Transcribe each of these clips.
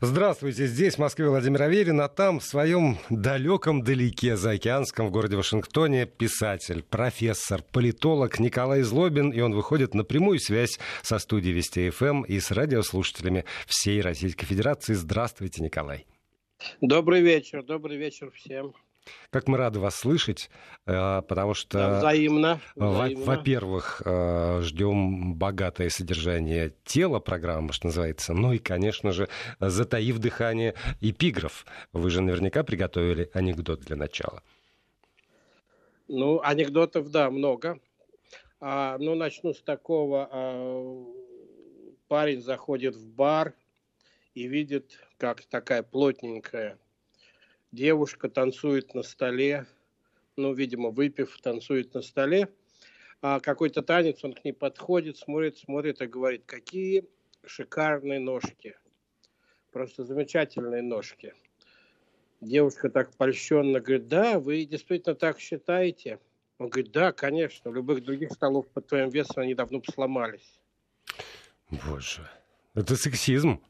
Здравствуйте, здесь в Москве Владимир Аверин, а там в своем далеком далеке заокеанском в городе Вашингтоне писатель, профессор, политолог Николай Злобин, и он выходит на прямую связь со студией Вести ФМ и с радиослушателями всей Российской Федерации. Здравствуйте, Николай. Добрый вечер, добрый вечер всем. Как мы рады вас слышать, э, потому что... Да, взаимно. взаимно. Во-первых, э, ждем богатое содержание тела программы, что называется. Ну и, конечно же, затаив дыхание, эпиграф. Вы же наверняка приготовили анекдот для начала. Ну, анекдотов, да, много. А, ну, начну с такого. А, парень заходит в бар и видит, как такая плотненькая девушка танцует на столе, ну, видимо, выпив, танцует на столе. А какой-то танец, он к ней подходит, смотрит, смотрит и говорит, какие шикарные ножки. Просто замечательные ножки. Девушка так польщенно говорит, да, вы действительно так считаете? Он говорит, да, конечно, любых других столов под твоим весом они давно бы сломались. Боже, это сексизм.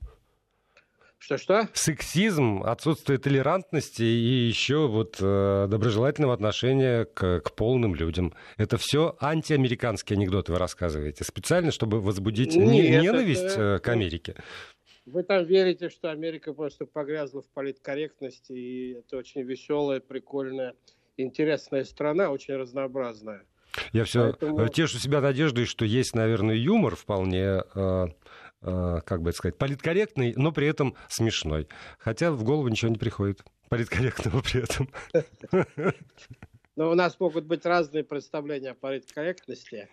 Что-что? Сексизм, отсутствие толерантности и еще вот э, доброжелательного отношения к, к полным людям. Это все антиамериканские анекдоты вы рассказываете, специально, чтобы возбудить Нет, не, ненависть это... Э, к Америке. Вы там верите, что Америка просто погрязла в политкорректности, и это очень веселая, прикольная, интересная страна, очень разнообразная. Я все Поэтому... тешу себя надеждой, что есть, наверное, юмор вполне э, Э, как бы это сказать, политкорректный, но при этом смешной. Хотя в голову ничего не приходит политкорректного при этом. Но у нас могут быть разные представления о политкорректности.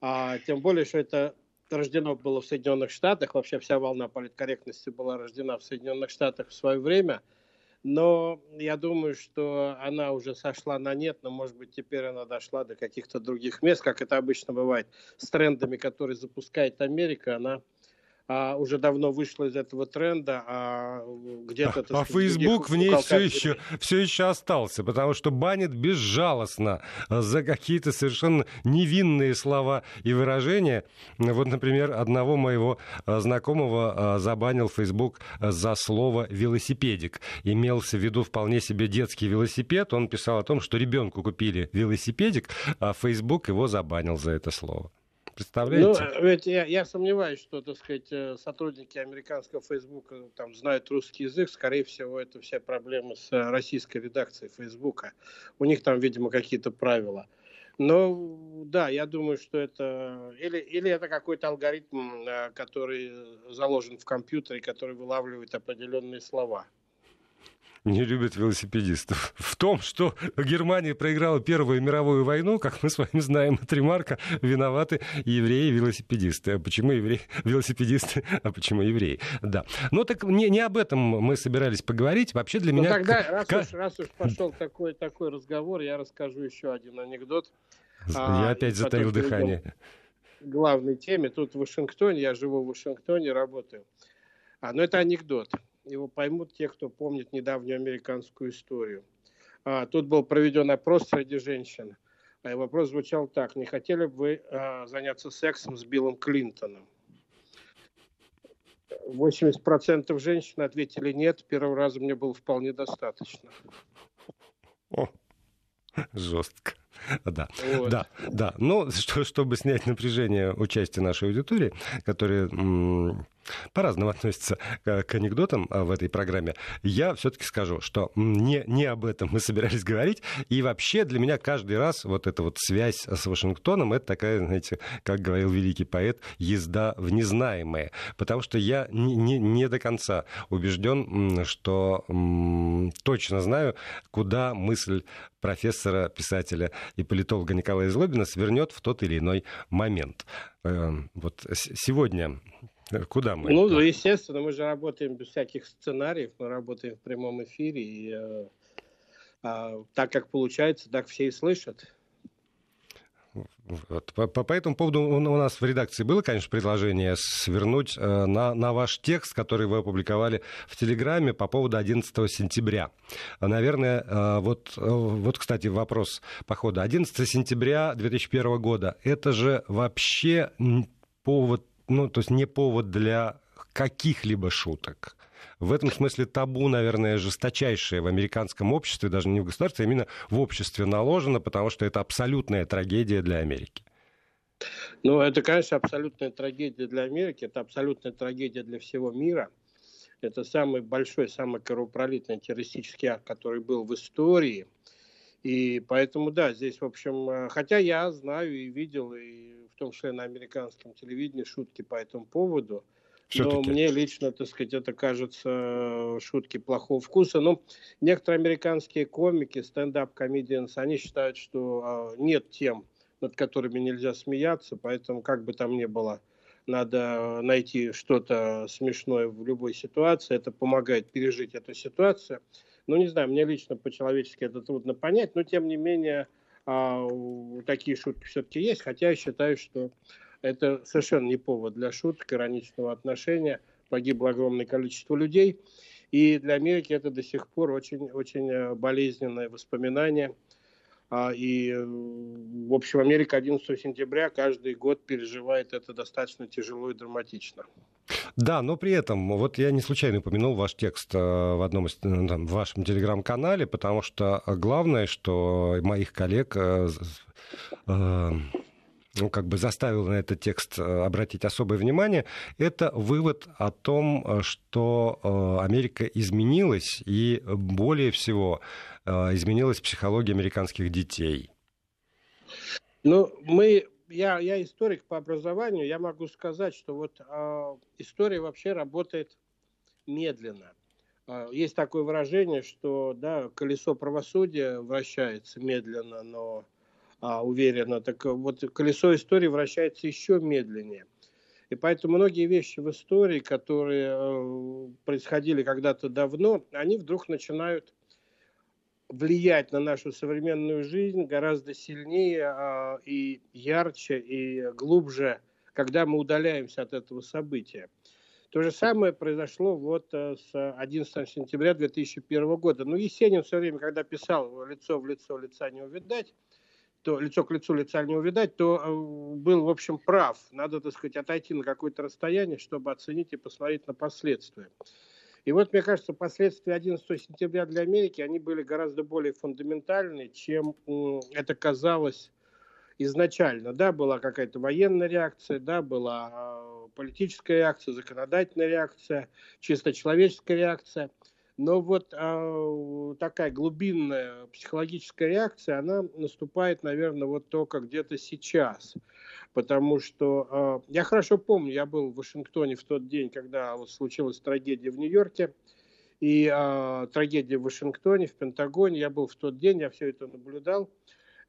А, тем более, что это рождено было в Соединенных Штатах. Вообще вся волна политкорректности была рождена в Соединенных Штатах в свое время. Но я думаю, что она уже сошла на нет, но, может быть, теперь она дошла до каких-то других мест, как это обычно бывает с трендами, которые запускает Америка. Она а, уже давно вышла из этого тренда, а где-то... А, а Facebook в ней все еще, все еще остался, потому что банит безжалостно за какие-то совершенно невинные слова и выражения. Вот, например, одного моего а, знакомого а, забанил Facebook за слово «велосипедик». Имелся в виду вполне себе детский велосипед. Он писал о том, что ребенку купили велосипедик, а Facebook его забанил за это слово. Представляете? Ну, ведь я, я сомневаюсь, что, так сказать, э, сотрудники американского Фейсбука там знают русский язык. Скорее всего, это все проблемы с э, российской редакцией Фейсбука. У них там, видимо, какие-то правила. Но да, я думаю, что это или, или это какой-то алгоритм, э, который заложен в компьютере, который вылавливает определенные слова не любят велосипедистов. В том, что Германия проиграла Первую мировую войну, как мы с вами знаем от ремарка, виноваты евреи и велосипедисты. А почему евреи, велосипедисты, а почему евреи? Да. Ну так не, не об этом мы собирались поговорить. Вообще для ну, меня... тогда, раз, к... уж, раз уж пошел такой, такой разговор, я расскажу еще один анекдот. Я а, опять затаил дыхание. Главной теме. Тут в Вашингтоне, я живу в Вашингтоне, работаю. А, ну это анекдот его поймут те, кто помнит недавнюю американскую историю. А, тут был проведен опрос среди женщин. А вопрос звучал так. Не хотели бы вы а, заняться сексом с Биллом Клинтоном? 80% женщин ответили нет. Первого раза мне было вполне достаточно. О, жестко. Да, вот. да, да. Но что, чтобы снять напряжение участия нашей аудитории, которые по-разному относятся к, к анекдотам а, в этой программе, я все-таки скажу, что не, не об этом мы собирались говорить. И вообще для меня каждый раз вот эта вот связь с Вашингтоном, это такая, знаете, как говорил великий поэт, езда в незнаемое. Потому что я не, не, не до конца убежден, что точно знаю, куда мысль профессора, писателя и политолога Николая Злобина свернет в тот или иной момент. Эм, вот сегодня Куда мы? Ну, естественно, мы же работаем без всяких сценариев, мы работаем в прямом эфире, и э, э, так как получается, так все и слышат. Вот. По, по этому поводу у нас в редакции было, конечно, предложение свернуть э, на, на ваш текст, который вы опубликовали в Телеграме по поводу 11 сентября. Наверное, э, вот, э, вот, кстати, вопрос по ходу. 11 сентября 2001 года, это же вообще повод ну, то есть не повод для каких-либо шуток. В этом смысле табу, наверное, жесточайшее в американском обществе, даже не в государстве, а именно в обществе наложено, потому что это абсолютная трагедия для Америки. Ну, это, конечно, абсолютная трагедия для Америки, это абсолютная трагедия для всего мира. Это самый большой, самый кровопролитный террористический акт, который был в истории. И поэтому, да, здесь, в общем, э, хотя я знаю и видел, и в том числе на американском телевидении шутки по этому поводу, но мне лично, так сказать, это кажется э, шутки плохого вкуса. Но ну, некоторые американские комики, стендап-комедианс, они считают, что э, нет тем, над которыми нельзя смеяться, поэтому как бы там ни было, надо найти что-то смешное в любой ситуации, это помогает пережить эту ситуацию. Ну, не знаю, мне лично по-человечески это трудно понять, но тем не менее а, такие шутки все-таки есть, хотя я считаю, что это совершенно не повод для шуток, ироничного отношения. Погибло огромное количество людей. И для Америки это до сих пор очень-очень э, болезненное воспоминание – а, и, в общем, Америка 11 сентября каждый год переживает это достаточно тяжело и драматично. Да, но при этом, вот я не случайно упомянул ваш текст э, в одном из, э, там, в вашем телеграм-канале, потому что главное, что моих коллег ну, как бы заставил на этот текст обратить особое внимание, это вывод о том, что Америка изменилась, и более всего Э, изменилась психология американских детей? Ну, мы, я, я историк по образованию, я могу сказать, что вот э, история вообще работает медленно. Э, есть такое выражение, что да, колесо правосудия вращается медленно, но э, уверенно. Так вот, колесо истории вращается еще медленнее. И поэтому многие вещи в истории, которые э, происходили когда-то давно, они вдруг начинают влиять на нашу современную жизнь гораздо сильнее а, и ярче и глубже, когда мы удаляемся от этого события. То же самое произошло вот э, с 11 сентября 2001 года. Ну, Есенин все время, когда писал «лицо в лицо, лица не увидать», то лицо к лицу лица не увидать, то э, был, в общем, прав. Надо, так сказать, отойти на какое-то расстояние, чтобы оценить и посмотреть на последствия. И вот, мне кажется, последствия 11 сентября для Америки, они были гораздо более фундаментальны, чем это казалось изначально. Да, была какая-то военная реакция, да, была а, политическая реакция, законодательная реакция, чисто человеческая реакция. Но вот э, такая глубинная психологическая реакция, она наступает, наверное, вот только где-то сейчас потому что э, я хорошо помню, я был в Вашингтоне в тот день, когда вот случилась трагедия в Нью-Йорке, и э, трагедия в Вашингтоне, в Пентагоне, я был в тот день, я все это наблюдал,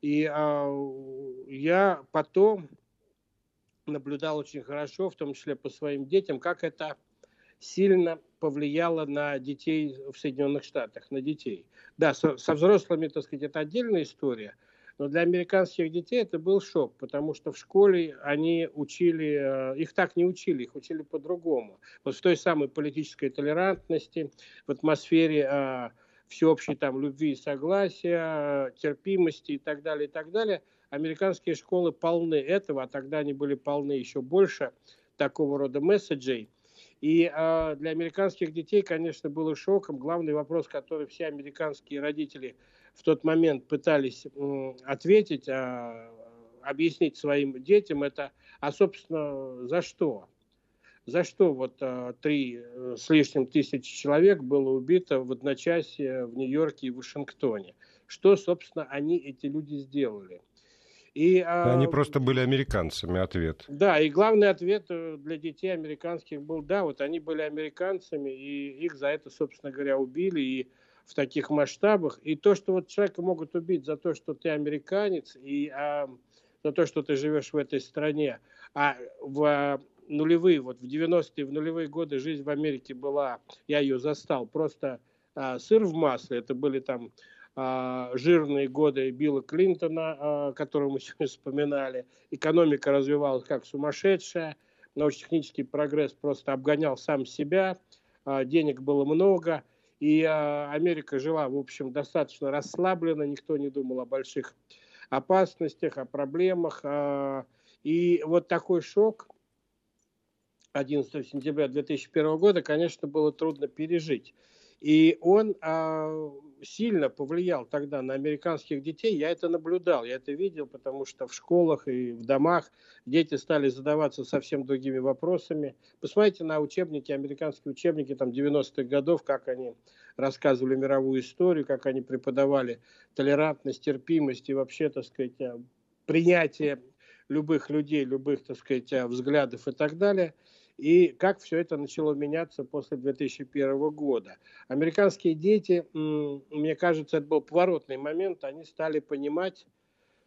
и э, я потом наблюдал очень хорошо, в том числе по своим детям, как это сильно повлияло на детей в Соединенных Штатах, на детей. Да, со, со взрослыми, так сказать, это отдельная история – но для американских детей это был шок, потому что в школе они учили, э, их так не учили, их учили по-другому. Вот в той самой политической толерантности, в атмосфере э, всеобщей там любви и согласия, терпимости и так далее, и так далее. Американские школы полны этого, а тогда они были полны еще больше такого рода месседжей. И э, для американских детей, конечно, было шоком. Главный вопрос, который все американские родители в тот момент пытались ответить, а, объяснить своим детям это, а собственно за что? За что вот а, три э, с лишним тысячи человек было убито в одночасье в Нью-Йорке и Вашингтоне? Что, собственно, они, эти люди, сделали? И, а, Они просто были американцами, ответ. Да, и главный ответ э, для детей американских был, да, вот они были американцами, и их за это, собственно говоря, убили, и в таких масштабах. И то, что вот человека могут убить за то, что ты американец, и а, за то, что ты живешь в этой стране, а в а, нулевые, вот в 90-е, в нулевые годы жизнь в Америке была, я ее застал, просто а, сыр в масле, это были там а, жирные годы Билла Клинтона, а, которого мы сегодня вспоминали, экономика развивалась как сумасшедшая, научно-технический прогресс просто обгонял сам себя, а, денег было много, и а, Америка жила, в общем, достаточно расслабленно, никто не думал о больших опасностях, о проблемах. А, и вот такой шок, 11 сентября 2001 года, конечно, было трудно пережить. И он а, сильно повлиял тогда на американских детей. Я это наблюдал, я это видел, потому что в школах и в домах дети стали задаваться совсем другими вопросами. Посмотрите на учебники, американские учебники там 90-х годов, как они рассказывали мировую историю, как они преподавали толерантность, терпимость и вообще, так сказать, принятие любых людей, любых, так сказать, взглядов и так далее – и как все это начало меняться после 2001 года. Американские дети, мне кажется, это был поворотный момент, они стали понимать,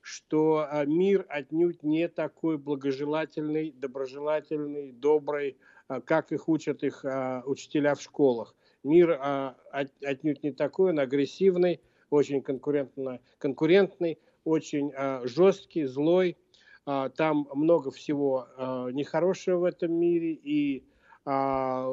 что а, мир отнюдь не такой благожелательный, доброжелательный, добрый, а, как их учат их а, учителя в школах. Мир отнюдь не такой, он агрессивный, очень конкурентный, очень жесткий, злой, там много всего а, нехорошего в этом мире, и а,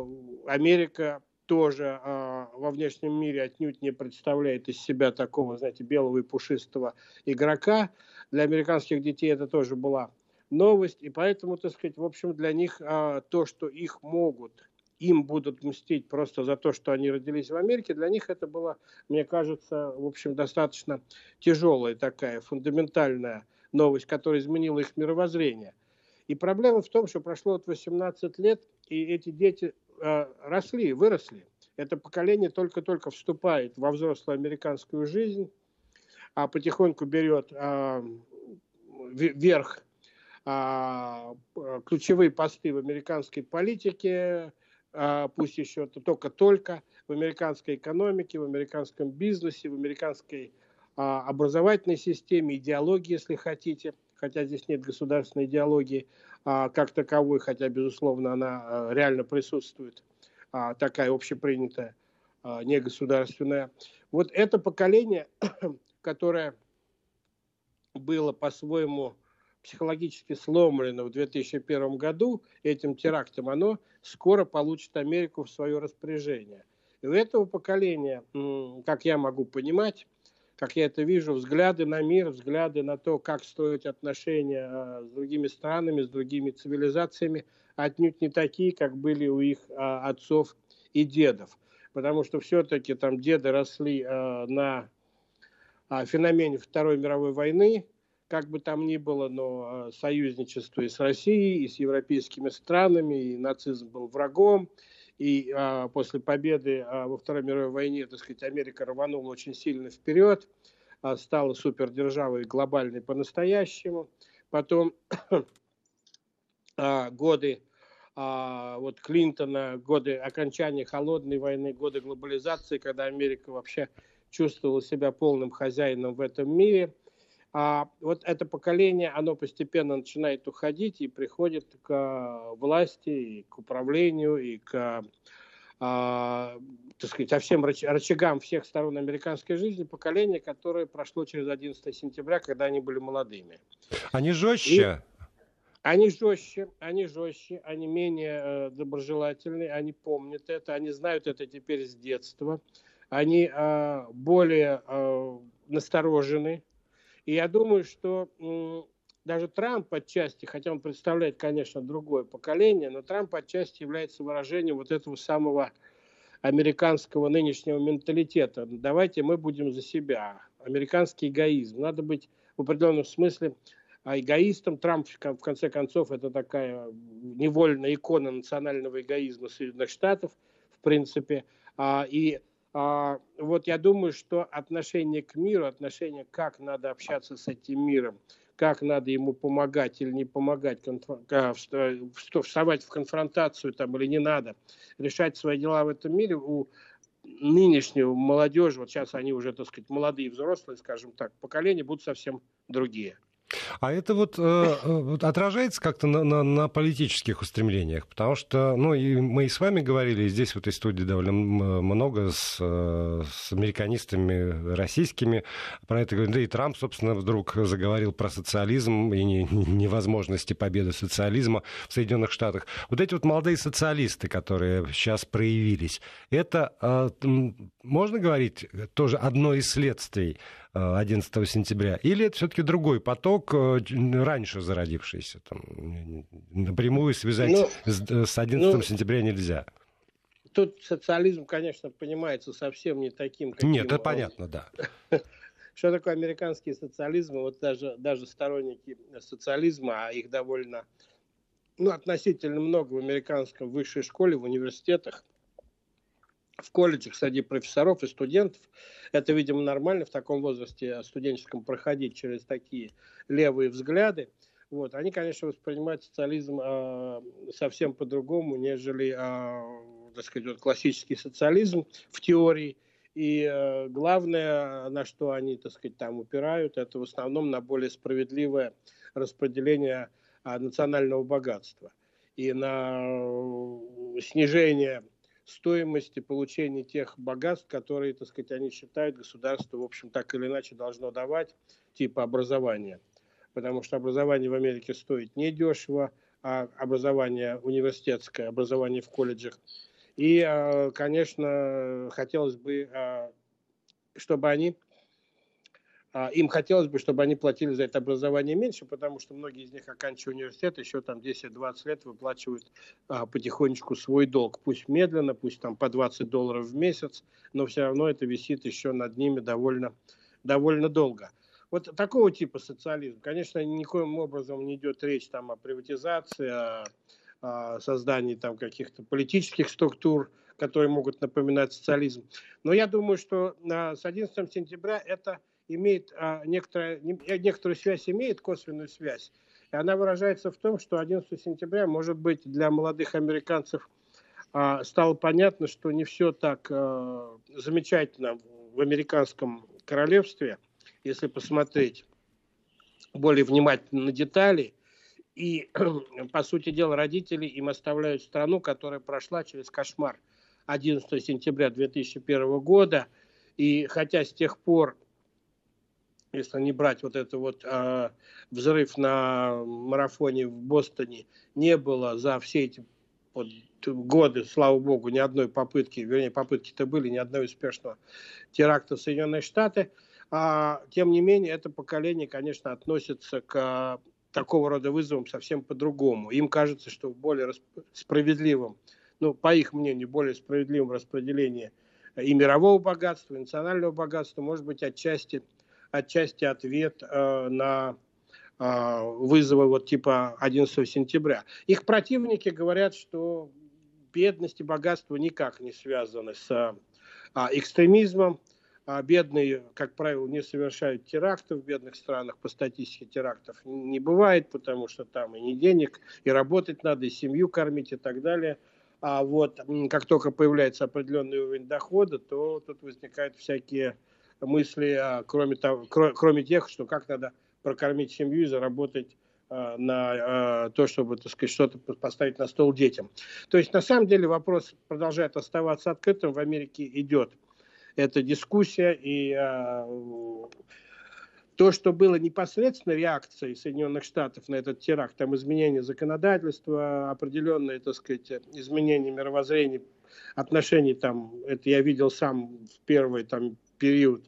Америка тоже во внешнем мире отнюдь не представляет из себя такого, знаете, белого и пушистого игрока. Для американских детей это тоже была новость, и поэтому, так сказать, в общем, для них то, что их могут, им будут мстить просто за то, что они родились в Америке, для них это было, мне кажется, в общем, достаточно тяжелая такая фундаментальная новость, которая изменила их мировоззрение. И проблема в том, что прошло вот 18 лет, и эти дети э, росли, выросли. Это поколение только-только вступает во взрослую американскую жизнь, а потихоньку берет э, вверх э, ключевые посты в американской политике, э, пусть еще только-только, в американской экономике, в американском бизнесе, в американской образовательной системе, идеологии, если хотите, хотя здесь нет государственной идеологии а, как таковой, хотя, безусловно, она а, реально присутствует, такая общепринятая, негосударственная. Вот это поколение, которое было по-своему психологически сломлено в 2001 году этим терактом, оно скоро получит Америку в свое распоряжение. И у этого поколения, как я могу понимать, как я это вижу, взгляды на мир, взгляды на то, как строить отношения а, с другими странами, с другими цивилизациями, отнюдь не такие, как были у их а, отцов и дедов. Потому что все-таки там деды росли а, на феномене Второй мировой войны, как бы там ни было, но союзничество и с Россией, и с европейскими странами, и нацизм был врагом, и а, после победы а, во Второй мировой войне, так сказать, Америка рванула очень сильно вперед, а, стала супердержавой глобальной по-настоящему. Потом а, годы а, вот Клинтона, годы окончания холодной войны, годы глобализации, когда Америка вообще чувствовала себя полным хозяином в этом мире – а вот это поколение, оно постепенно начинает уходить и приходит к власти, и к управлению, и к а, так сказать, ко всем рычагам всех сторон американской жизни, поколение, которое прошло через 11 сентября, когда они были молодыми. Они жестче? И они жестче, они жестче, они менее э, доброжелательные, они помнят это, они знают это теперь с детства, они э, более э, насторожены, и я думаю, что даже Трамп отчасти, хотя он представляет, конечно, другое поколение, но Трамп отчасти является выражением вот этого самого американского нынешнего менталитета. Давайте мы будем за себя. Американский эгоизм. Надо быть в определенном смысле а эгоистом. Трамп, в конце концов, это такая невольная икона национального эгоизма Соединенных Штатов, в принципе. А, и вот я думаю, что отношение к миру, отношение, как надо общаться с этим миром, как надо ему помогать или не помогать, а, вставать в конфронтацию там или не надо, решать свои дела в этом мире у нынешнего молодежи, вот сейчас они уже, так сказать, молодые взрослые, скажем так, поколения будут совсем другие. А это вот, э, э, вот отражается как-то на, на, на политических устремлениях, потому что, ну, и мы и с вами говорили, и здесь в этой студии довольно много с, э, с американистами российскими про это говорили. Да и Трамп, собственно, вдруг заговорил про социализм и не, невозможности победы социализма в Соединенных Штатах. Вот эти вот молодые социалисты, которые сейчас проявились, это можно говорить, тоже одно из следствий 11 э, сентября? Или это все-таки другой поток, э, раньше зародившийся? Там, напрямую связать ну, с 11 ну, сентября нельзя. Тут социализм, конечно, понимается совсем не таким, каким... Нет, это понятно, да. Что такое американский социализм? Вот даже, даже сторонники социализма, а их довольно, ну, относительно много в американском высшей школе, в университетах, в колледжах среди профессоров и студентов. Это, видимо, нормально в таком возрасте студенческом проходить через такие левые взгляды. Вот. Они, конечно, воспринимают социализм э, совсем по-другому, нежели, э, так сказать, вот классический социализм в теории. И э, главное, на что они, так сказать, там упирают, это в основном на более справедливое распределение э, национального богатства и на э, снижение стоимости получения тех богатств, которые, так сказать, они считают, государство, в общем, так или иначе должно давать, типа образования. Потому что образование в Америке стоит недешево, а образование университетское, образование в колледжах. И, а, конечно, хотелось бы, а, чтобы они им хотелось бы, чтобы они платили за это образование меньше, потому что многие из них, оканчивая университет, еще там 10-20 лет выплачивают а, потихонечку свой долг. Пусть медленно, пусть там по 20 долларов в месяц, но все равно это висит еще над ними довольно, довольно долго. Вот такого типа социализм. Конечно, никоим образом не идет речь там о приватизации, о, о создании там каких-то политических структур, которые могут напоминать социализм. Но я думаю, что а, с 11 сентября это имеет а, некоторая, э, некоторую связь, имеет косвенную связь. И она выражается в том, что 11 сентября, может быть, для молодых американцев а, стало понятно, что не все так а, замечательно в американском королевстве, если посмотреть более внимательно на детали. И, по сути дела, родители им оставляют страну, которая прошла через кошмар 11 сентября 2001 года. И хотя с тех пор если не брать вот это вот э, взрыв на марафоне в Бостоне, не было за все эти вот, годы, слава богу, ни одной попытки, вернее, попытки-то были, ни одной успешного теракта в Соединенные Штаты. А, тем не менее, это поколение, конечно, относится к такого рода вызовам совсем по-другому. Им кажется, что в более справедливом, ну, по их мнению, более справедливом распределении и мирового богатства, и национального богатства, может быть, отчасти отчасти ответ э, на э, вызовы вот типа 11 сентября. Их противники говорят, что бедность и богатство никак не связаны с э, экстремизмом. А бедные, как правило, не совершают терактов в бедных странах. По статистике терактов не бывает, потому что там и не денег, и работать надо, и семью кормить и так далее. А вот как только появляется определенный уровень дохода, то тут возникают всякие мысли, а, кроме, того, кроме тех, что как надо прокормить семью и заработать а, на а, то, чтобы, так сказать, что-то поставить на стол детям. То есть, на самом деле, вопрос продолжает оставаться открытым. В Америке идет эта дискуссия, и то, что было непосредственно реакцией Соединенных Штатов на этот теракт, там изменение законодательства, определенные, так сказать, изменения мировоззрения, отношений там, это я видел сам в первый там период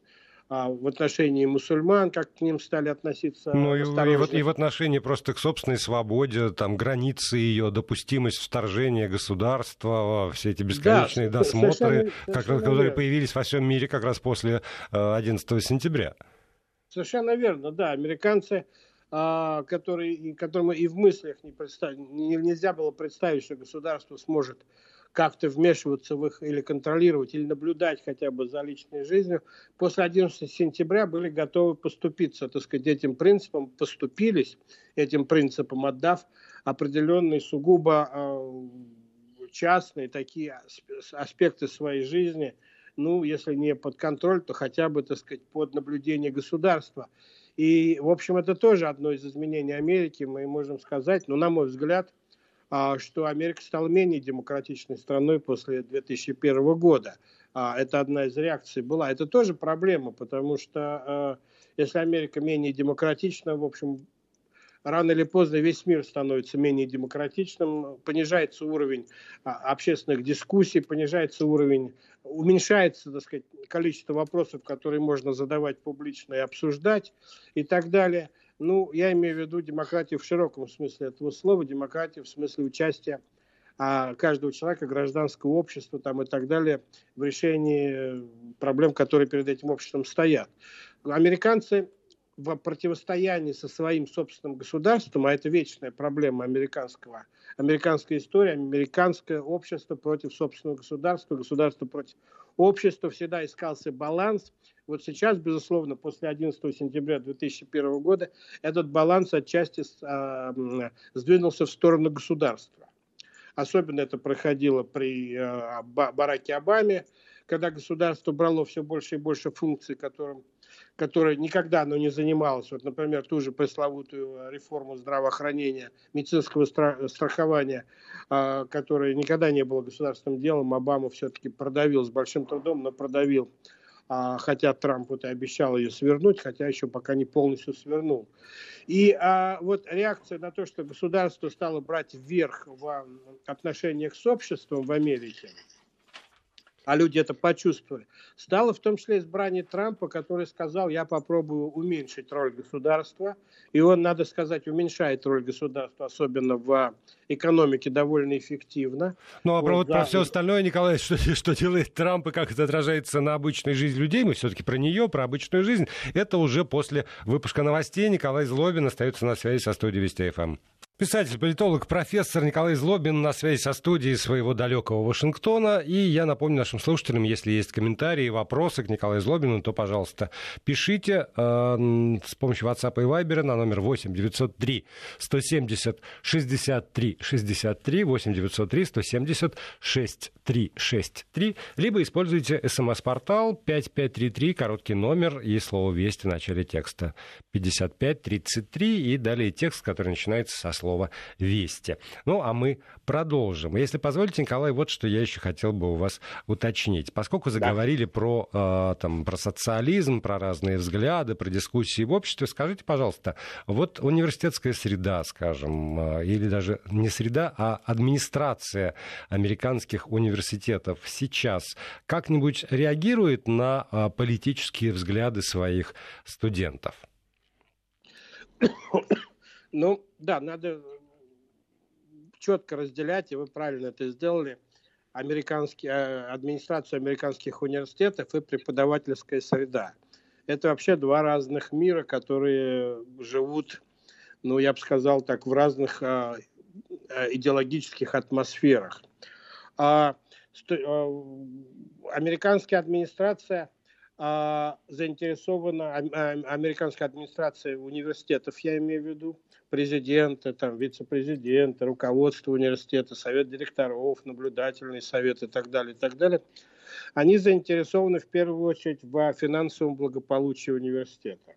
в отношении мусульман, как к ним стали относиться. Ну и, и, и в отношении просто к собственной свободе, там границы ее, допустимость вторжения государства, все эти бесконечные да, досмотры, совершенно, как, которые верно. появились во всем мире как раз после 11 э, сентября. Совершенно верно, да. Американцы, а, которые, которым и в мыслях не представ... нельзя было представить, что государство сможет как-то вмешиваться в их или контролировать, или наблюдать хотя бы за личной жизнью, после 11 сентября были готовы поступиться, так сказать, этим принципом, поступились этим принципом, отдав определенные сугубо э, частные такие аспекты своей жизни, ну, если не под контроль, то хотя бы, так сказать, под наблюдение государства. И, в общем, это тоже одно из изменений Америки, мы можем сказать, но, на мой взгляд, что Америка стала менее демократичной страной после 2001 года. А, это одна из реакций была. Это тоже проблема, потому что а, если Америка менее демократична, в общем, рано или поздно весь мир становится менее демократичным, понижается уровень а, общественных дискуссий, понижается уровень, уменьшается, так сказать, количество вопросов, которые можно задавать публично и обсуждать и так далее. Ну, я имею в виду демократию в широком смысле этого слова, демократию в смысле участия а каждого человека, гражданского общества там, и так далее в решении проблем, которые перед этим обществом стоят. Американцы в противостоянии со своим собственным государством, а это вечная проблема американского, американской истории, американское общество против собственного государства, государство против общества, всегда искался баланс. Вот сейчас, безусловно, после 11 сентября 2001 года этот баланс отчасти э, сдвинулся в сторону государства. Особенно это проходило при э, Бараке Обаме, когда государство брало все больше и больше функций, которым которой никогда оно не занималось. Вот, например, ту же пресловутую реформу здравоохранения, медицинского страхования, а, которая никогда не была государственным делом, Обама все-таки продавил с большим трудом, но продавил. А, хотя Трамп вот и обещал ее свернуть, хотя еще пока не полностью свернул. И а, вот реакция на то, что государство стало брать вверх в отношениях с обществом в Америке, а люди это почувствовали, стало в том числе избрание Трампа, который сказал, я попробую уменьшить роль государства, и он, надо сказать, уменьшает роль государства, особенно в экономике, довольно эффективно. Ну, а вот, про, вот, да. про все остальное, Николай, что, что делает Трамп и как это отражается на обычной жизни людей, мы все-таки про нее, про обычную жизнь, это уже после выпуска новостей. Николай Злобин остается на связи со студией Вести ФМ. Писатель, политолог, профессор Николай Злобин на связи со студией своего далекого Вашингтона. И я напомню нашим слушателям, если есть комментарии, вопросы к Николаю Злобину, то, пожалуйста, пишите э, с помощью WhatsApp и Viber на номер 8 903 170 63 63 8 903 170 63 63, либо используйте смс-портал 5533, короткий номер и слово «Вести» в начале текста 5533 и далее текст, который начинается со слова «Вести». Ну, а мы продолжим. Если позволите, Николай, вот что я еще хотел бы у вас уточнить. Поскольку заговорили да. про, э, там, про социализм, про разные взгляды, про дискуссии в обществе, скажите, пожалуйста, вот университетская среда, скажем, э, или даже не среда, а администрация американских университетов сейчас как-нибудь реагирует на э, политические взгляды своих студентов? Ну, да, надо четко разделять, и вы правильно это сделали, американские, э, администрацию американских университетов и преподавательская среда. Это вообще два разных мира, которые живут, ну, я бы сказал так, в разных а, идеологических атмосферах. А, сто, а, американская администрация – заинтересована, а, американская администрация университетов, я имею в виду, президента, там, вице-президента, руководство университета, совет директоров, наблюдательный совет и так далее, и так далее, они заинтересованы в первую очередь в финансовом благополучии университета.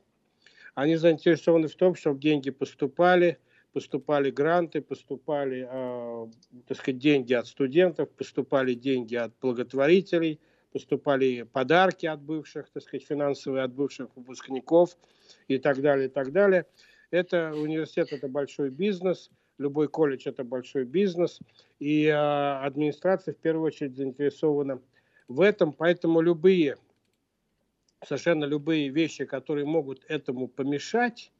Они заинтересованы в том, чтобы деньги поступали, поступали гранты, поступали, э, так сказать, деньги от студентов, поступали деньги от благотворителей – поступали подарки от бывших, так сказать, финансовые от бывших выпускников и так далее, и так далее. Это университет, это большой бизнес, любой колледж это большой бизнес, и э, администрация в первую очередь заинтересована в этом, поэтому любые, совершенно любые вещи, которые могут этому помешать,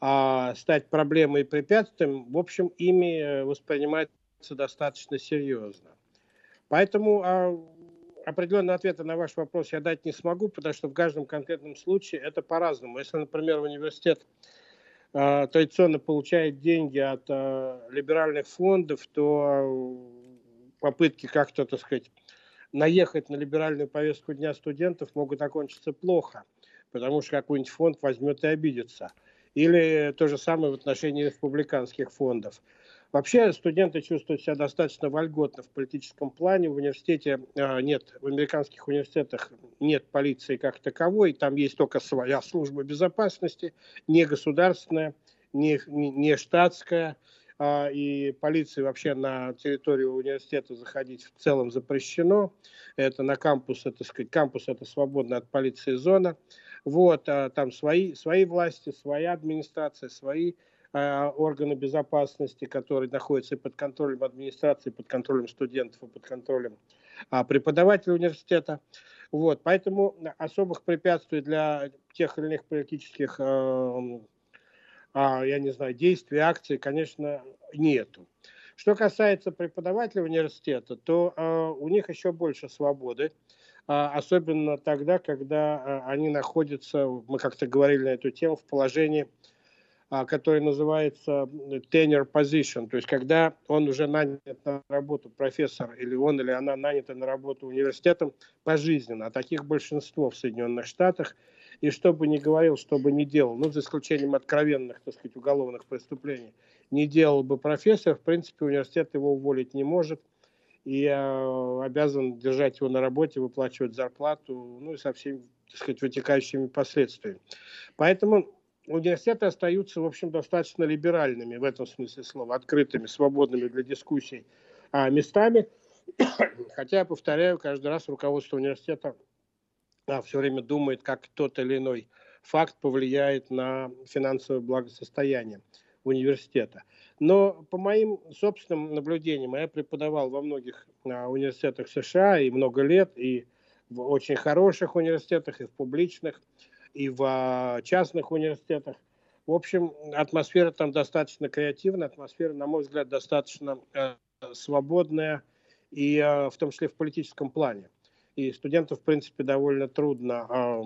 а, стать проблемой и препятствием, в общем, ими э, воспринимается достаточно серьезно. Поэтому а, определенного ответа на ваш вопрос я дать не смогу, потому что в каждом конкретном случае это по-разному. Если, например, университет э, традиционно получает деньги от э, либеральных фондов, то попытки как-то, так сказать, наехать на либеральную повестку дня студентов могут окончиться плохо, потому что какой-нибудь фонд возьмет и обидится. Или то же самое в отношении республиканских фондов. Вообще студенты чувствуют себя достаточно вольготно в политическом плане. В университете а, нет, в американских университетах нет полиции как таковой. Там есть только своя служба безопасности, не государственная, не, не штатская. А, и полиции вообще на территорию университета заходить в целом запрещено. Это на кампус, это сказать, кампус это свободная от полиции зона. Вот, а там свои, свои власти, своя администрация, свои органы безопасности, которые находятся под контролем администрации, под контролем студентов и под контролем а, преподавателей университета. Вот, поэтому особых препятствий для тех или иных политических, э, э, я не знаю, действий, акций, конечно, нету. Что касается преподавателей университета, то э, у них еще больше свободы, а, особенно тогда, когда а, они находятся, мы как-то говорили на эту тему, в положении, а, которое называется tenure position, то есть когда он уже нанят на работу профессор, или он или она нанята на работу университетом пожизненно, а таких большинство в Соединенных Штатах, и что бы ни говорил, что бы ни делал, ну, за исключением откровенных, так сказать, уголовных преступлений, не делал бы профессор, в принципе, университет его уволить не может – и э, обязан держать его на работе, выплачивать зарплату, ну и со всеми, так сказать, вытекающими последствиями. Поэтому университеты остаются, в общем, достаточно либеральными в этом смысле слова, открытыми, свободными для дискуссий а, местами. Хотя, я повторяю, каждый раз руководство университета а, все время думает, как тот или иной факт повлияет на финансовое благосостояние университета. Но по моим собственным наблюдениям, я преподавал во многих а, университетах США и много лет, и в очень хороших университетах, и в публичных, и в а, частных университетах. В общем, атмосфера там достаточно креативная, атмосфера, на мой взгляд, достаточно э, свободная, и э, в том числе в политическом плане. И студентов, в принципе, довольно трудно э,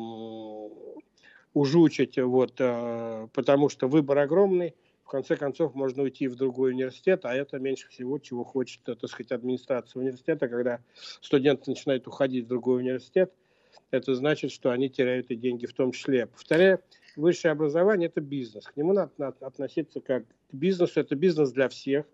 ужучить, вот, э, потому что выбор огромный, в конце концов можно уйти в другой университет, а это меньше всего, чего хочет, так сказать, администрация университета, когда студенты начинают уходить в другой университет, это значит, что они теряют и деньги в том числе. Повторяю, высшее образование – это бизнес. К нему надо, относиться как к бизнесу. Это бизнес для всех.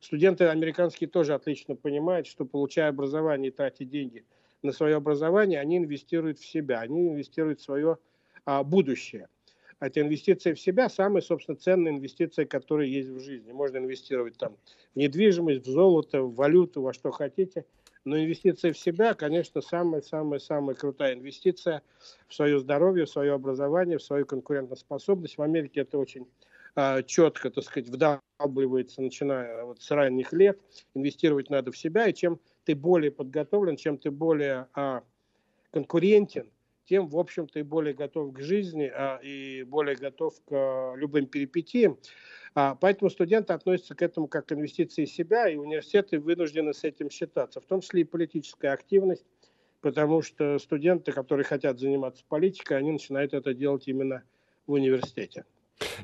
Студенты американские тоже отлично понимают, что получая образование и тратя деньги на свое образование, они инвестируют в себя, они инвестируют в свое а, будущее – это инвестиция в себя, самая, собственно, ценная инвестиция, которая есть в жизни. Можно инвестировать там в недвижимость, в золото, в валюту, во что хотите. Но инвестиция в себя, конечно, самая-самая-самая крутая инвестиция в свое здоровье, в свое образование, в свою конкурентоспособность. В Америке это очень э, четко, так сказать, вдалбливается, начиная вот с ранних лет. Инвестировать надо в себя, и чем ты более подготовлен, чем ты более э, конкурентен, тем, в общем-то, и более готов к жизни а, и более готов к а, любым перипетиям. А, поэтому студенты относятся к этому как к инвестиции в себя, и университеты вынуждены с этим считаться, в том числе и политическая активность, потому что студенты, которые хотят заниматься политикой, они начинают это делать именно в университете.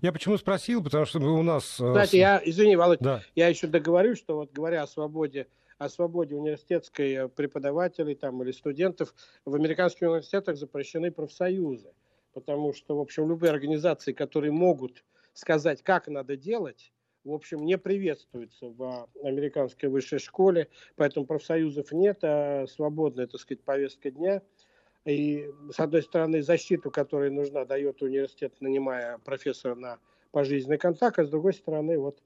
Я почему спросил, потому что у нас... Э, Кстати, я, извини, Володь, да. я еще договорю, что вот говоря о свободе о свободе университетской э, преподавателей там, или студентов, в американских университетах запрещены профсоюзы. Потому что, в общем, любые организации, которые могут сказать, как надо делать, в общем, не приветствуются в американской высшей школе, поэтому профсоюзов нет, а свободная, так сказать, повестка дня. И, с одной стороны, защиту, которая нужна, дает университет, нанимая профессора на пожизненный контакт, а с другой стороны, вот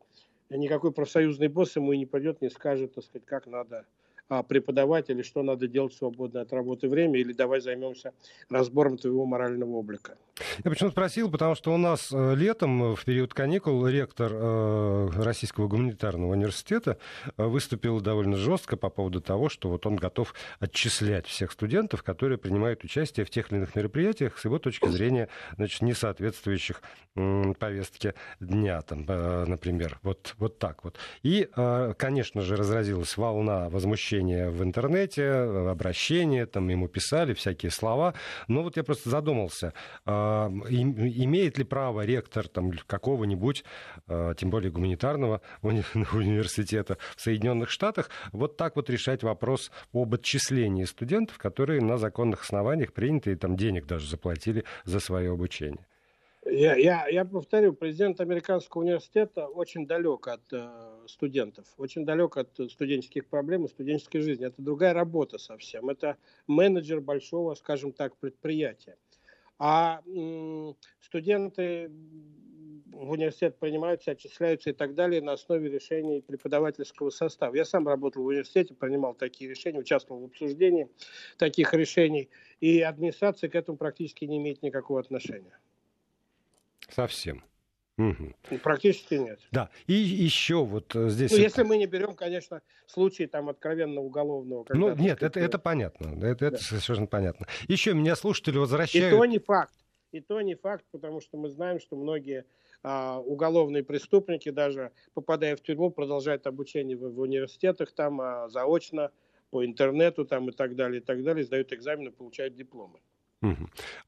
никакой профсоюзный босс ему и не пойдет, не скажет, так сказать, как надо а, преподавать или что надо делать в свободное от работы время, или давай займемся разбором твоего морального облика. Я почему спросил, потому что у нас э, летом, в период каникул, ректор э, Российского гуманитарного университета э, выступил довольно жестко по поводу того, что вот он готов отчислять всех студентов, которые принимают участие в тех или иных мероприятиях, с его точки зрения, значит, не соответствующих повестке дня, там, например. Вот, вот так вот. И, конечно же, разразилась волна возмущения в интернете, обращения, там ему писали всякие слова. Но вот я просто задумался, а, имеет ли право ректор там, какого-нибудь, а, тем более гуманитарного уни- университета в Соединенных Штатах, вот так вот решать вопрос об отчислении студентов, которые на законных основаниях приняты и там денег даже заплатили за свое обучение? Я, я, я повторю, президент американского университета очень далек от э, студентов, очень далек от студенческих проблем и студенческой жизни. Это другая работа совсем. Это менеджер большого, скажем так, предприятия. А студенты в университет принимаются, отчисляются и так далее на основе решений преподавательского состава. Я сам работал в университете, принимал такие решения, участвовал в обсуждении таких решений, и администрация к этому практически не имеет никакого отношения. Совсем. Угу. Практически нет. Да. И еще вот э, здесь... Ну, это... если мы не берем, конечно, случаи там откровенно уголовного. Ну, нет, это, это понятно. Это, это да. совершенно понятно. Еще меня слушатели возвращают... И то не факт. И то не факт, потому что мы знаем, что многие а, уголовные преступники, даже попадая в тюрьму, продолжают обучение в, в университетах, там а, заочно, по интернету там, и так далее, и так далее, сдают экзамены, получают дипломы.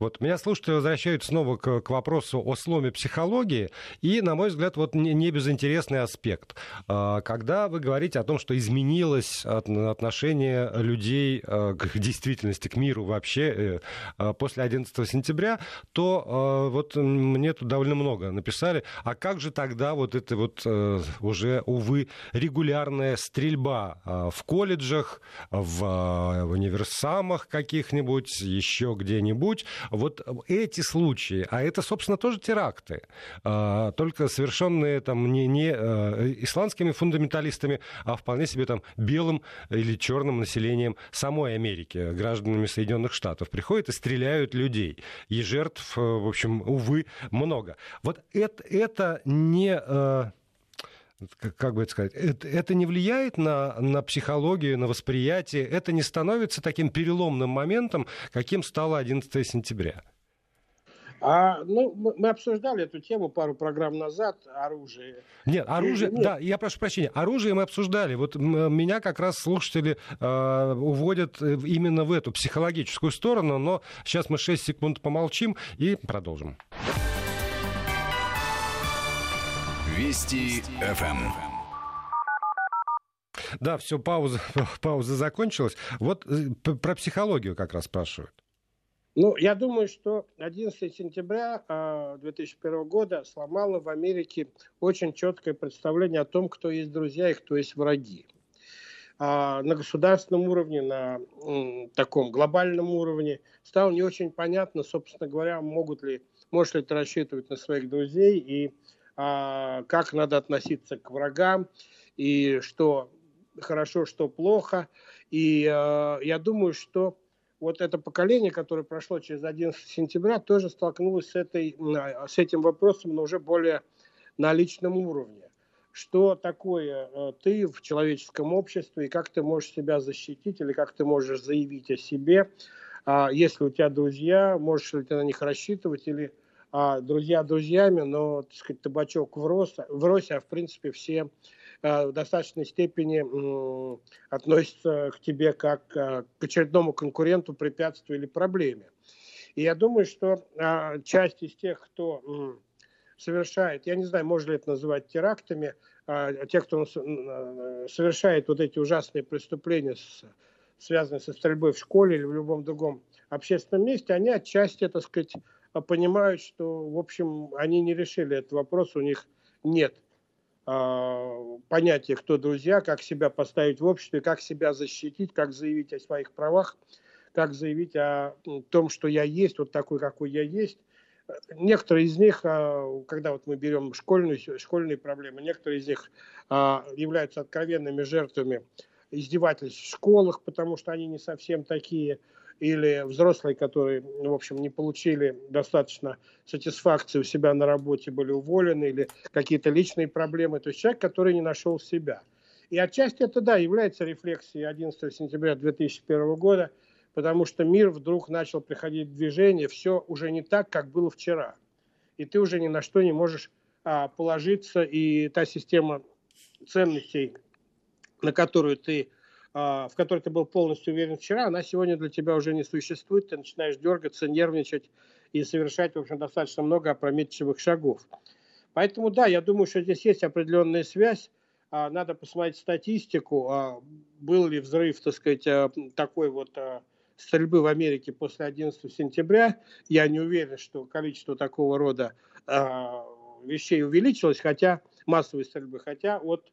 Вот меня слушатели возвращают снова к, к вопросу о сломе психологии, и, на мой взгляд, вот не, не безинтересный аспект. А, когда вы говорите о том, что изменилось отношение людей а, к действительности, к миру вообще э, а, после 11 сентября, то вот мне тут довольно много написали, а как же тогда вот это вот э, уже, увы, регулярная стрельба в колледжах, в универсамах каких-нибудь, еще где где-нибудь. Вот эти случаи, а это, собственно, тоже теракты, а, только совершенные там не, не э, исландскими фундаменталистами, а вполне себе там белым или черным населением самой Америки, гражданами Соединенных Штатов, приходят и стреляют людей. И жертв, э, в общем, увы, много. Вот это, это не э, как бы это сказать, это, это не влияет на, на психологию, на восприятие, это не становится таким переломным моментом, каким стало 11 сентября? А, ну, мы обсуждали эту тему пару программ назад, оружие. Нет, оружие, Нет. да, я прошу прощения, оружие мы обсуждали. Вот меня как раз слушатели э, уводят э, именно в эту психологическую сторону, но сейчас мы 6 секунд помолчим и продолжим. Вести ФМ. Эм. Да, все, пауза, пауза закончилась. Вот э, про психологию как раз спрашивают. Ну, я думаю, что 11 сентября 2001 а, года сломало в Америке очень четкое представление о том, кто есть друзья и кто есть враги. А, на государственном уровне, на таком глобальном уровне стало не очень понятно, собственно говоря, могут ли, можешь ли ты рассчитывать на своих друзей и как надо относиться к врагам и что хорошо, что плохо. И а, я думаю, что вот это поколение, которое прошло через 11 сентября, тоже столкнулось с, этой, с этим вопросом, но уже более на личном уровне. Что такое а, ты в человеческом обществе, и как ты можешь себя защитить, или как ты можешь заявить о себе, если у тебя друзья, можешь ли ты на них рассчитывать, или а, друзья друзьями, но, так сказать, табачок в росе, в росе а в принципе все а, в достаточной степени м, относятся к тебе как а, к очередному конкуренту, препятствию или проблеме. И я думаю, что а, часть из тех, кто совершает, я не знаю, можно ли это называть терактами, тех, кто совершает вот эти ужасные преступления, связанные со стрельбой в школе или в любом другом общественном месте, они отчасти, так сказать, понимают, что, в общем, они не решили этот вопрос, у них нет э, понятия, кто друзья, как себя поставить в обществе, как себя защитить, как заявить о своих правах, как заявить о том, что я есть, вот такой, какой я есть. Некоторые из них, а, когда вот мы берем школьную, школьные проблемы, некоторые из них а, являются откровенными жертвами издевательств в школах, потому что они не совсем такие или взрослые, которые, в общем, не получили достаточно сатисфакции у себя на работе, были уволены, или какие-то личные проблемы. То есть человек, который не нашел себя. И отчасти это, да, является рефлексией 11 сентября 2001 года, потому что мир вдруг начал приходить в движение, все уже не так, как было вчера. И ты уже ни на что не можешь а, положиться, и та система ценностей, на которую ты в которой ты был полностью уверен вчера, она сегодня для тебя уже не существует, ты начинаешь дергаться, нервничать и совершать, в общем, достаточно много опрометчивых шагов. Поэтому, да, я думаю, что здесь есть определенная связь. А, надо посмотреть статистику, а, был ли взрыв, так сказать, такой вот стрельбы в Америке после 11 сентября. Я не уверен, что количество такого рода вещей увеличилось, хотя массовой стрельбы, хотя от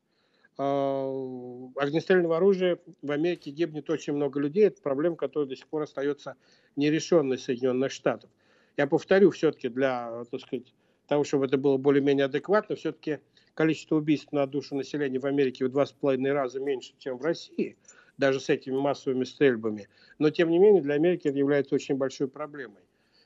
а, огнестрельного оружия в Америке гибнет очень много людей. Это проблема, которая до сих пор остается нерешенной Соединенных Штатов. Я повторю, все-таки для так сказать, того, чтобы это было более-менее адекватно, все-таки количество убийств на душу населения в Америке в два с половиной раза меньше, чем в России, даже с этими массовыми стрельбами. Но, тем не менее, для Америки это является очень большой проблемой.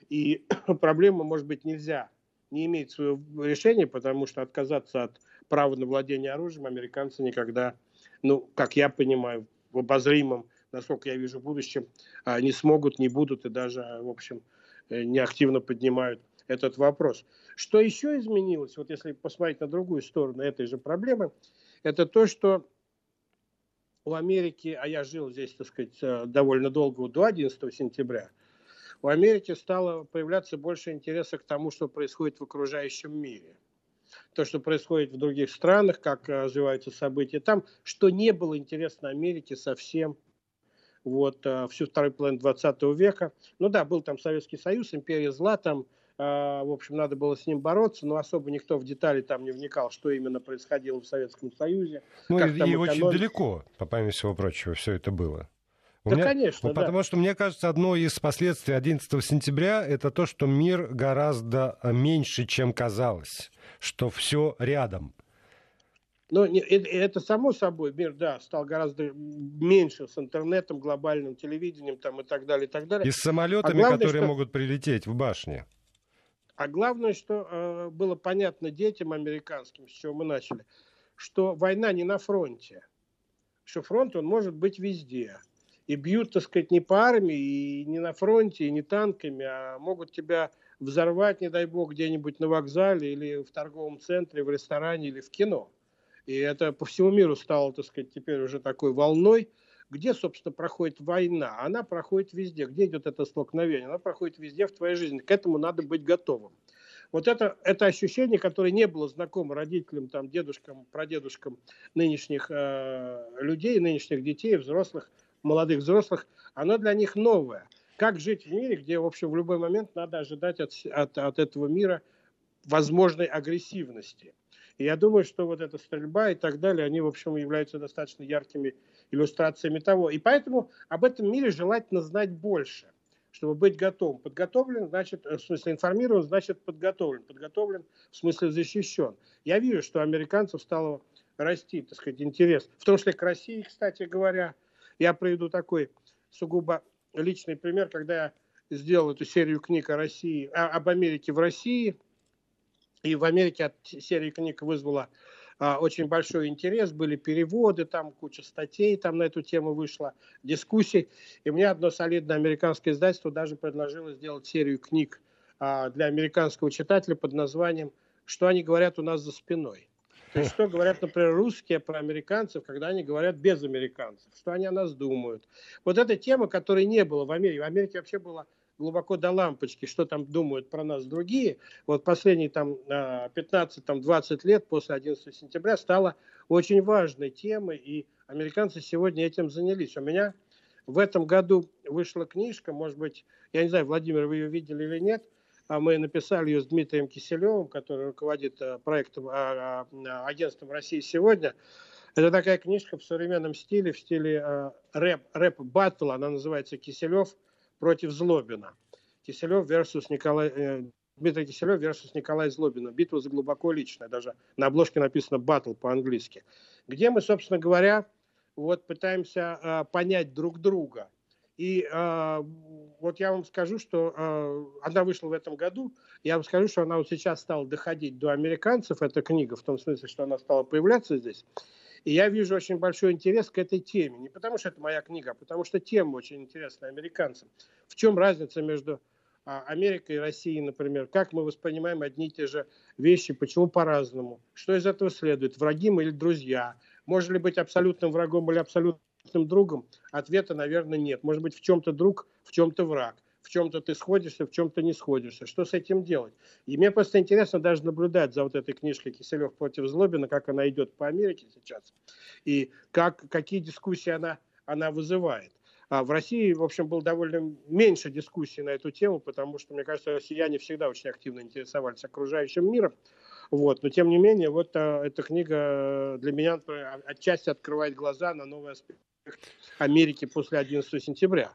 И проблему, может быть, нельзя не имеет своего решения, потому что отказаться от права на владение оружием американцы никогда, ну, как я понимаю, в обозримом, насколько я вижу, в будущем, а, не смогут, не будут и даже, в общем, э, не активно поднимают этот вопрос. Что еще изменилось, вот если посмотреть на другую сторону этой же проблемы, это то, что у Америки, а я жил здесь, так сказать, э, довольно долго, до 11 сентября, у Америки стало появляться больше интереса к тому, что происходит в окружающем мире. То, что происходит в других странах, как развиваются события там, что не было интересно Америке совсем вот, э, всю вторую половину 20 века. Ну да, был там Советский Союз, империя зла, там а, в общем, надо было с ним бороться, но особо никто в детали там не вникал, что именно происходило в Советском Союзе. Ну и, и очень далеко, по памяти всего прочего, все это было. У да, меня, конечно, ну, да. Потому что, мне кажется, одно из последствий 11 сентября это то, что мир гораздо меньше, чем казалось, что все рядом. Ну, это само собой, мир, да, стал гораздо меньше с интернетом, глобальным телевидением там, и так далее, и так далее. И с самолетами, а главное, которые что... могут прилететь в башне. А главное, что э, было понятно детям американским, с чего мы начали, что война не на фронте, что фронт он может быть везде. И бьют, так сказать, не по армии, и не на фронте, и не танками, а могут тебя взорвать, не дай бог, где-нибудь на вокзале или в торговом центре, в ресторане или в кино. И это по всему миру стало, так сказать, теперь уже такой волной – где, собственно, проходит война? Она проходит везде. Где идет это столкновение? Она проходит везде в твоей жизни. К этому надо быть готовым. Вот это, это ощущение, которое не было знакомо родителям, там, дедушкам, прадедушкам нынешних э, людей, нынешних детей, взрослых, молодых взрослых, оно для них новое. Как жить в мире, где, в общем, в любой момент надо ожидать от, от, от этого мира возможной агрессивности. И я думаю, что вот эта стрельба и так далее, они, в общем, являются достаточно яркими иллюстрациями того. И поэтому об этом мире желательно знать больше, чтобы быть готовым. Подготовлен, значит, в смысле информирован, значит подготовлен. Подготовлен, в смысле защищен. Я вижу, что американцев стало расти, так сказать, интерес. В том числе к России, кстати говоря. Я приведу такой сугубо личный пример, когда я сделал эту серию книг о России, а, об Америке в России – и в Америке от серии книг вызвала а, очень большой интерес, были переводы, там куча статей там на эту тему вышла, дискуссий. И мне одно солидное американское издательство даже предложило сделать серию книг а, для американского читателя под названием «Что они говорят у нас за спиной». То есть, что говорят, например, русские про американцев, когда они говорят без американцев, что они о нас думают. Вот эта тема, которой не было в Америке. В Америке вообще было глубоко до лампочки, что там думают про нас другие, вот последние там 15-20 а, лет после 11 сентября стала очень важной темой, и американцы сегодня этим занялись. У меня в этом году вышла книжка, может быть, я не знаю, Владимир, вы ее видели или нет, мы написали ее с Дмитрием Киселевым, который руководит а, проектом а, агентством России сегодня. Это такая книжка в современном стиле, в стиле рэп, рэп-баттл, она называется «Киселев против Злобина. Киселев versus Николай, э, Дмитрий Киселев versus Николай Злобина. Битва за глубоко личное. Даже на обложке написано «Battle» по-английски. Где мы, собственно говоря, вот пытаемся э, понять друг друга. И э, вот я вам скажу, что э, она вышла в этом году. Я вам скажу, что она вот сейчас стала доходить до американцев, эта книга, в том смысле, что она стала появляться здесь. И я вижу очень большой интерес к этой теме. Не потому, что это моя книга, а потому что тема очень интересна американцам. В чем разница между а, Америкой и Россией, например? Как мы воспринимаем одни и те же вещи, почему по-разному? Что из этого следует? Враги мы или друзья? Можно ли быть абсолютным врагом или абсолютным другом? Ответа, наверное, нет. Может быть, в чем-то друг, в чем-то враг в чем-то ты сходишься, в чем-то не сходишься. Что с этим делать? И мне просто интересно даже наблюдать за вот этой книжкой Киселев против Злобина, как она идет по Америке сейчас, и как, какие дискуссии она, она вызывает. А в России, в общем, было довольно меньше дискуссий на эту тему, потому что, мне кажется, россияне всегда очень активно интересовались окружающим миром. Вот. Но, тем не менее, вот а, эта книга для меня например, отчасти открывает глаза на новый аспект Америки после 11 сентября.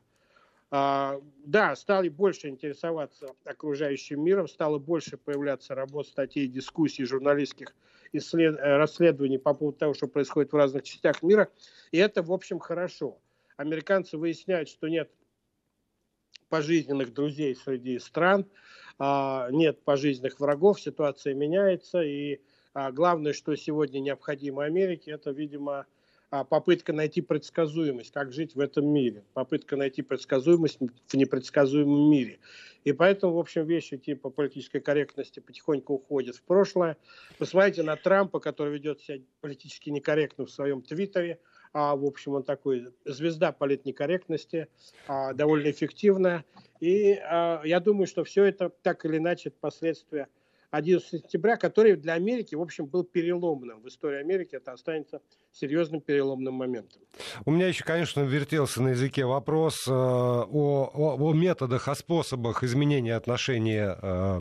А, да, стали больше интересоваться окружающим миром, стало больше появляться работ, статей, дискуссий, журналистских исслед... Э, расследований по поводу того, что происходит в разных частях мира. И это, в общем, хорошо. Американцы выясняют, что нет пожизненных друзей среди стран. а, нет пожизненных врагов, ситуация меняется, и а, главное, что сегодня необходимо Америке, это, видимо, попытка найти предсказуемость, как жить в этом мире, попытка найти предсказуемость в непредсказуемом мире. И поэтому, в общем, вещи типа политической корректности потихоньку уходят в прошлое. Посмотрите на Трампа, который ведет себя политически некорректно в своем твиттере, а, в общем, он такой звезда политнекорректности, а, довольно эффективная. И а, я думаю, что все это так или иначе последствия 11 сентября, который для Америки, в общем, был переломным. В истории Америки это останется серьезным переломным моментом. У меня еще, конечно, вертелся на языке вопрос э, о, о, о методах, о способах изменения отношения э,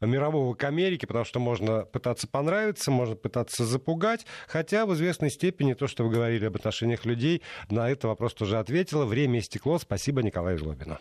мирового к Америке, потому что можно пытаться понравиться, можно пытаться запугать, хотя в известной степени то, что вы говорили об отношениях людей, на этот вопрос тоже ответила. Время истекло. Спасибо Николаю Злобину.